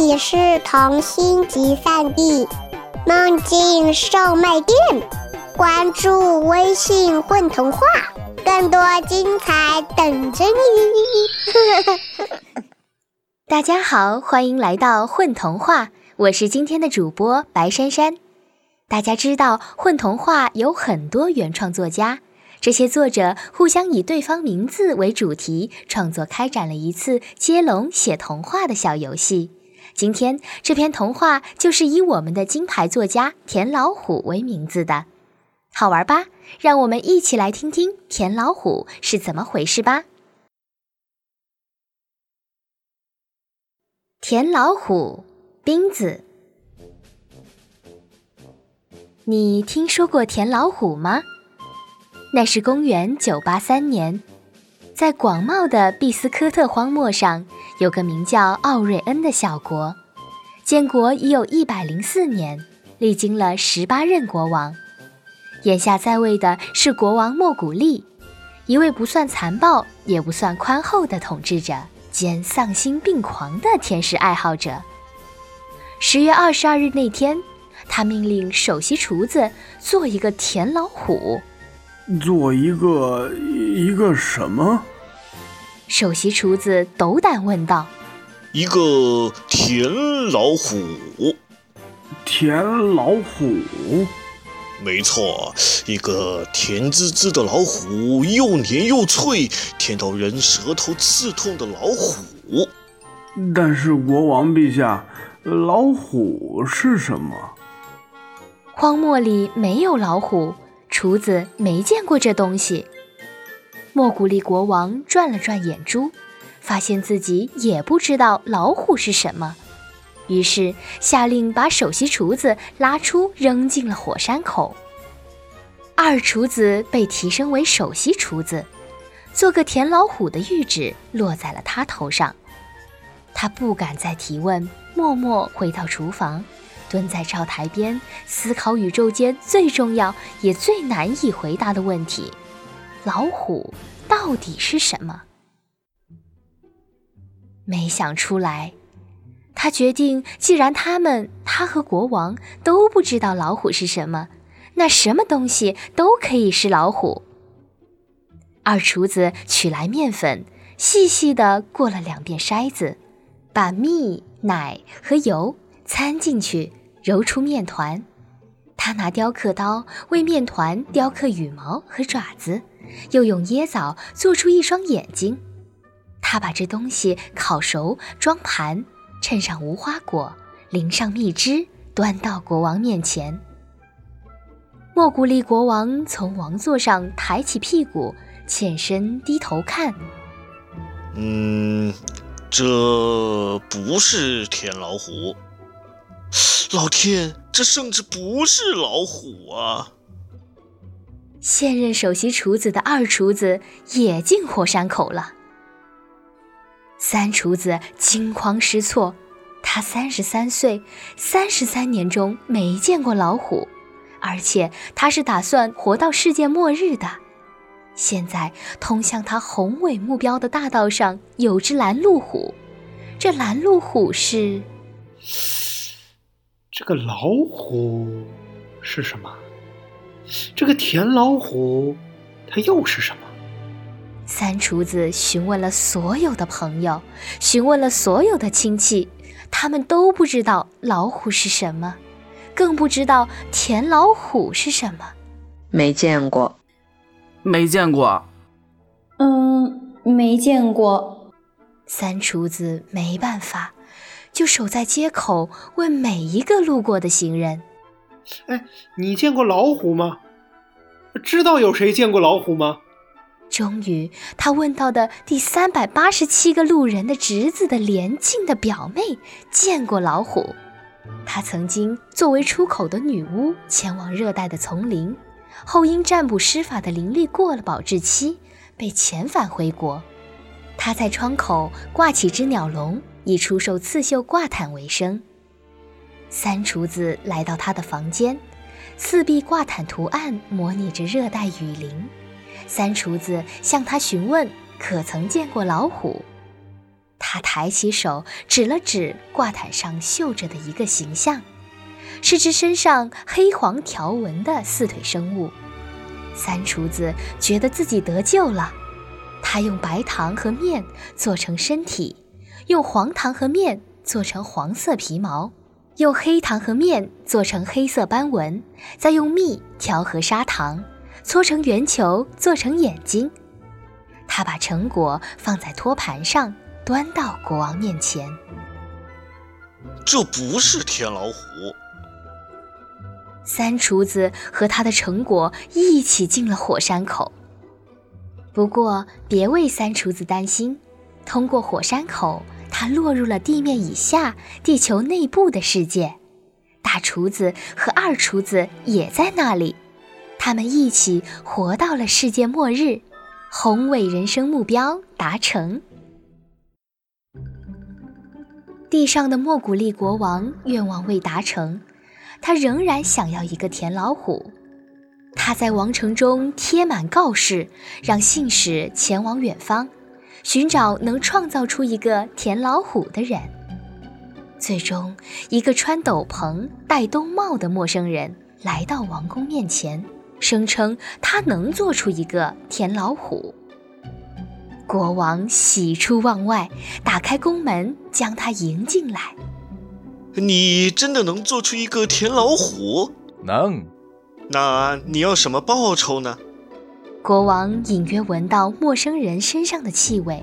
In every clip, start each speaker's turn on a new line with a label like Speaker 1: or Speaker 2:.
Speaker 1: 里是童心集散地，梦境售卖店。关注微信“混童话”，更多精彩等着你。
Speaker 2: 大家好，欢迎来到“混童话”，我是今天的主播白珊珊。大家知道，混童话有很多原创作家。这些作者互相以对方名字为主题创作，开展了一次接龙写童话的小游戏。今天这篇童话就是以我们的金牌作家田老虎为名字的，好玩吧？让我们一起来听听田老虎是怎么回事吧。田老虎，冰子，你听说过田老虎吗？那是公元九八三年，在广袤的毕斯科特荒漠上，有个名叫奥瑞恩的小国，建国已有一百零四年，历经了十八任国王。眼下在位的是国王莫古利，一位不算残暴也不算宽厚的统治者兼丧心病狂的天使爱好者。十月二十二日那天，他命令首席厨子做一个田老虎。
Speaker 3: 做一个一个什么？
Speaker 2: 首席厨子斗胆问道：“
Speaker 4: 一个田老虎。”
Speaker 3: 田老虎？
Speaker 4: 没错，一个甜滋滋的老虎，又黏又脆，甜到人舌头刺痛的老虎。
Speaker 3: 但是国王陛下，老虎是什么？
Speaker 2: 荒漠里没有老虎。厨子没见过这东西。莫古利国王转了转眼珠，发现自己也不知道老虎是什么，于是下令把首席厨子拉出，扔进了火山口。二厨子被提升为首席厨子，做个田老虎的谕旨落在了他头上。他不敢再提问，默默回到厨房。蹲在灶台边，思考宇宙间最重要也最难以回答的问题：老虎到底是什么？没想出来，他决定，既然他们他和国王都不知道老虎是什么，那什么东西都可以是老虎。二厨子取来面粉，细细的过了两遍筛子，把蜜、奶和油掺进去。揉出面团，他拿雕刻刀为面团雕刻羽毛和爪子，又用椰枣做出一双眼睛。他把这东西烤熟，装盘，衬上无花果，淋上蜜汁，端到国王面前。莫古利国王从王座上抬起屁股，欠身低头看。
Speaker 4: 嗯，这不是田老虎。老天，这甚至不是老虎啊！
Speaker 2: 现任首席厨子的二厨子也进火山口了。三厨子惊慌失措，他三十三岁，三十三年中没见过老虎，而且他是打算活到世界末日的。现在通向他宏伟目标的大道上有只拦路虎，这拦路虎是。
Speaker 5: 这个老虎是什么？这个田老虎，它又是什么？
Speaker 2: 三厨子询问了所有的朋友，询问了所有的亲戚，他们都不知道老虎是什么，更不知道田老虎是什么。
Speaker 6: 没见过，
Speaker 7: 没见过。
Speaker 8: 嗯，没见过。
Speaker 2: 三厨子没办法。就守在街口，问每一个路过的行人：“
Speaker 5: 哎，你见过老虎吗？知道有谁见过老虎吗？”
Speaker 2: 终于，他问到的第三百八十七个路人的侄子的连静的表妹见过老虎。她曾经作为出口的女巫前往热带的丛林，后因占卜施法的灵力过了保质期，被遣返回国。她在窗口挂起只鸟笼。以出售刺绣挂毯为生。三厨子来到他的房间，四壁挂毯图案模拟着热带雨林。三厨子向他询问可曾见过老虎。他抬起手指了指挂毯上绣着的一个形象，是只身上黑黄条纹的四腿生物。三厨子觉得自己得救了，他用白糖和面做成身体，用黄糖和面做成黄色皮毛，用黑糖和面做成黑色斑纹，再用蜜调和砂糖，搓成圆球做成眼睛。他把成果放在托盘上，端到国王面前。
Speaker 4: 这不是天老虎。
Speaker 2: 三厨子和他的成果一起进了火山口。不过，别为三厨子担心，通过火山口，他落入了地面以下、地球内部的世界。大厨子和二厨子也在那里，他们一起活到了世界末日，宏伟人生目标达成。地上的莫古利国王愿望未达成。他仍然想要一个田老虎，他在王城中贴满告示，让信使前往远方，寻找能创造出一个田老虎的人。最终，一个穿斗篷、戴冬帽的陌生人来到王宫面前，声称他能做出一个田老虎。国王喜出望外，打开宫门，将他迎进来。
Speaker 4: 你真的能做出一个田老虎？
Speaker 6: 能。
Speaker 4: 那你要什么报酬呢？
Speaker 2: 国王隐约闻到陌生人身上的气味，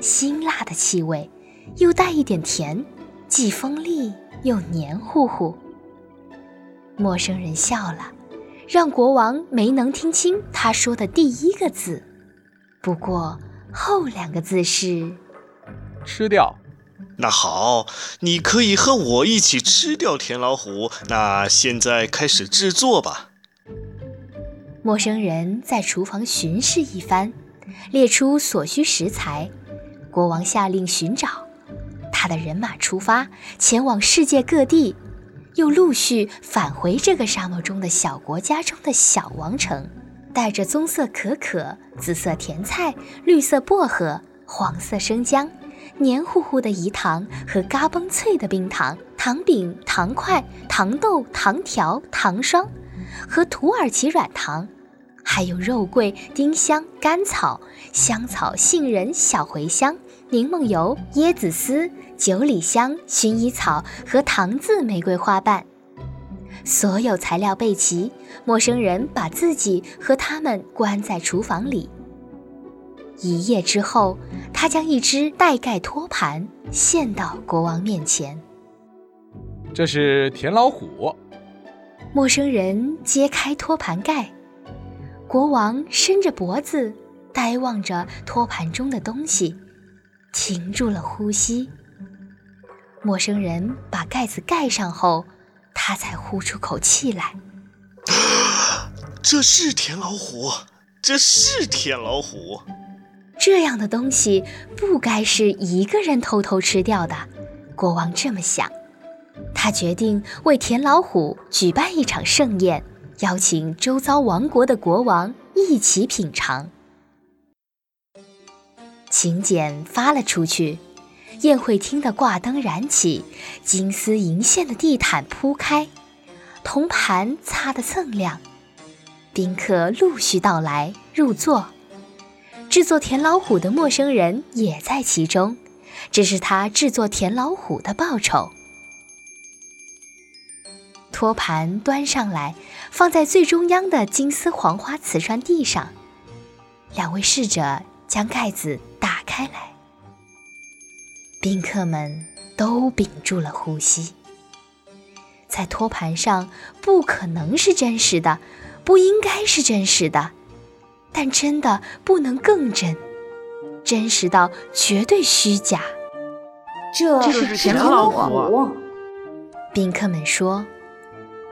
Speaker 2: 辛辣的气味，又带一点甜，既锋利又黏糊糊。陌生人笑了，让国王没能听清他说的第一个字。不过后两个字是“
Speaker 6: 吃掉”。
Speaker 4: 那好，你可以和我一起吃掉田老虎。那现在开始制作吧。
Speaker 2: 陌生人在厨房巡视一番，列出所需食材。国王下令寻找，他的人马出发，前往世界各地，又陆续返回这个沙漠中的小国家中的小王城，带着棕色可可、紫色甜菜、绿色薄荷、黄色生姜。黏糊糊的饴糖和嘎嘣脆的冰糖、糖饼、糖块、糖豆、糖条、糖霜，和土耳其软糖，还有肉桂、丁香、甘草、香草、杏仁、小茴香、柠檬油、椰子丝、九里香、薰衣草和糖渍玫瑰花瓣。所有材料备齐，陌生人把自己和他们关在厨房里。一夜之后，他将一只带盖托盘献到国王面前。
Speaker 6: 这是田老虎。
Speaker 2: 陌生人揭开托盘盖，国王伸着脖子，呆望着托盘中的东西，停住了呼吸。陌生人把盖子盖上后，他才呼出口气来。
Speaker 4: 这是田老虎，这是田老虎。
Speaker 2: 这样的东西不该是一个人偷偷吃掉的，国王这么想。他决定为田老虎举办一场盛宴，邀请周遭王国的国王一起品尝。请柬发了出去，宴会厅的挂灯燃起，金丝银线的地毯铺开，铜盘擦得锃亮，宾客陆续到来入座。制作田老虎的陌生人也在其中，这是他制作田老虎的报酬。托盘端上来，放在最中央的金丝黄花瓷砖地上。两位侍者将盖子打开来，宾客们都屏住了呼吸。在托盘上，不可能是真实的，不应该是真实的。但真的不能更真，真实到绝对虚假。
Speaker 8: 这是田老虎。
Speaker 2: 宾客们说，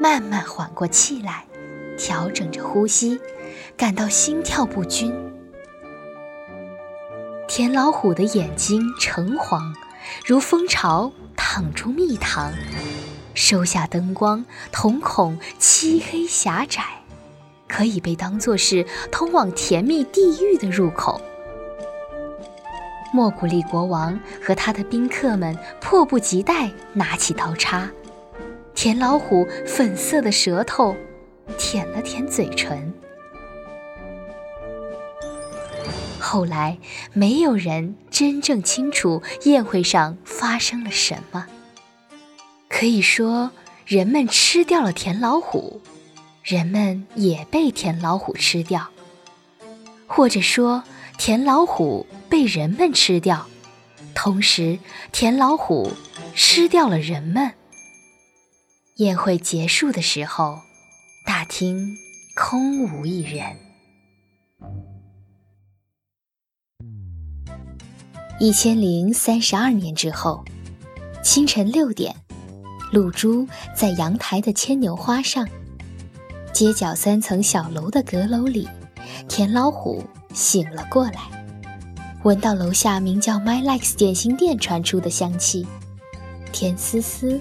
Speaker 2: 慢慢缓过气来，调整着呼吸，感到心跳不均。田老虎的眼睛橙黄，如蜂巢淌出蜜糖，收下灯光，瞳孔漆黑狭窄。可以被当作是通往甜蜜地狱的入口。莫古利国王和他的宾客们迫不及待拿起刀叉，田老虎粉色的舌头舔了舔嘴唇。后来，没有人真正清楚宴会上发生了什么。可以说，人们吃掉了田老虎，人们也被田老虎吃掉，或者说，田老虎被人们吃掉，同时，田老虎吃掉了人们。宴会结束的时候，大厅空无一人。一千零三十二年之后，清晨六点，露珠在阳台的牵牛花上，街角三层小楼的阁楼里，田老虎醒了过来，闻到楼下名叫 My Likes 点心店传出的香气，甜丝丝，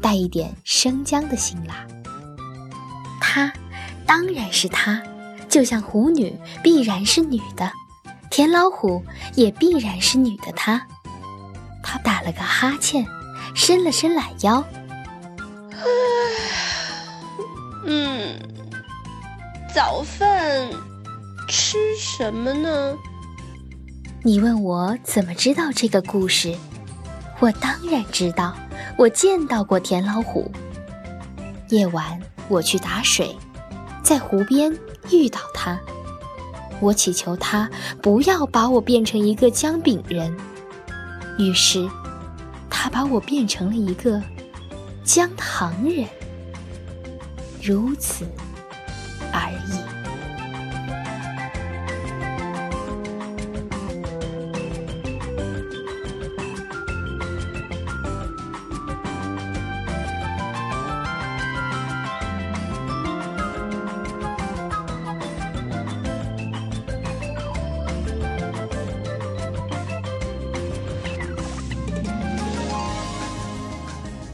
Speaker 2: 带一点生姜的辛辣。她，当然是她，就像虎女必然是女的。田老虎也必然是女的，她，她打了个哈欠，伸了伸懒腰。
Speaker 9: 嗯，早饭吃什么呢？
Speaker 2: 你问我怎么知道这个故事？我当然知道，我见到过田老虎。夜晚我去打水，在湖边遇到它。我祈求他不要把我变成一个姜饼人，于是，他把我变成了一个姜糖人，如此而已。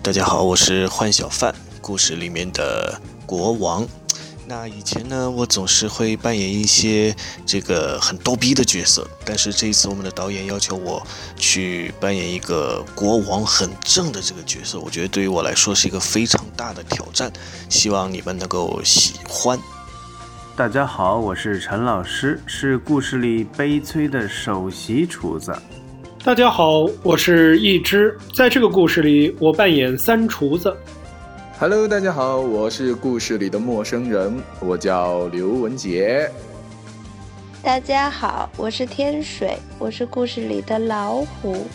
Speaker 4: 大家好，我是幻小范，故事里面的国王。那以前呢，我总是会扮演一些这个很逗逼的角色，但是这一次我们的导演要求我去扮演一个国王很正的这个角色，我觉得对于我来说是一个非常大的挑战，希望你们能够喜欢。
Speaker 3: 大家好，我是陈老师，是故事里悲催的首席厨子。
Speaker 5: 大家好，我是一只，在这个故事里，我扮演三厨子。
Speaker 10: Hello，大家好，我是故事里的陌生人，我叫刘文杰。
Speaker 9: 大家好，我是天水，我是故事里的老虎。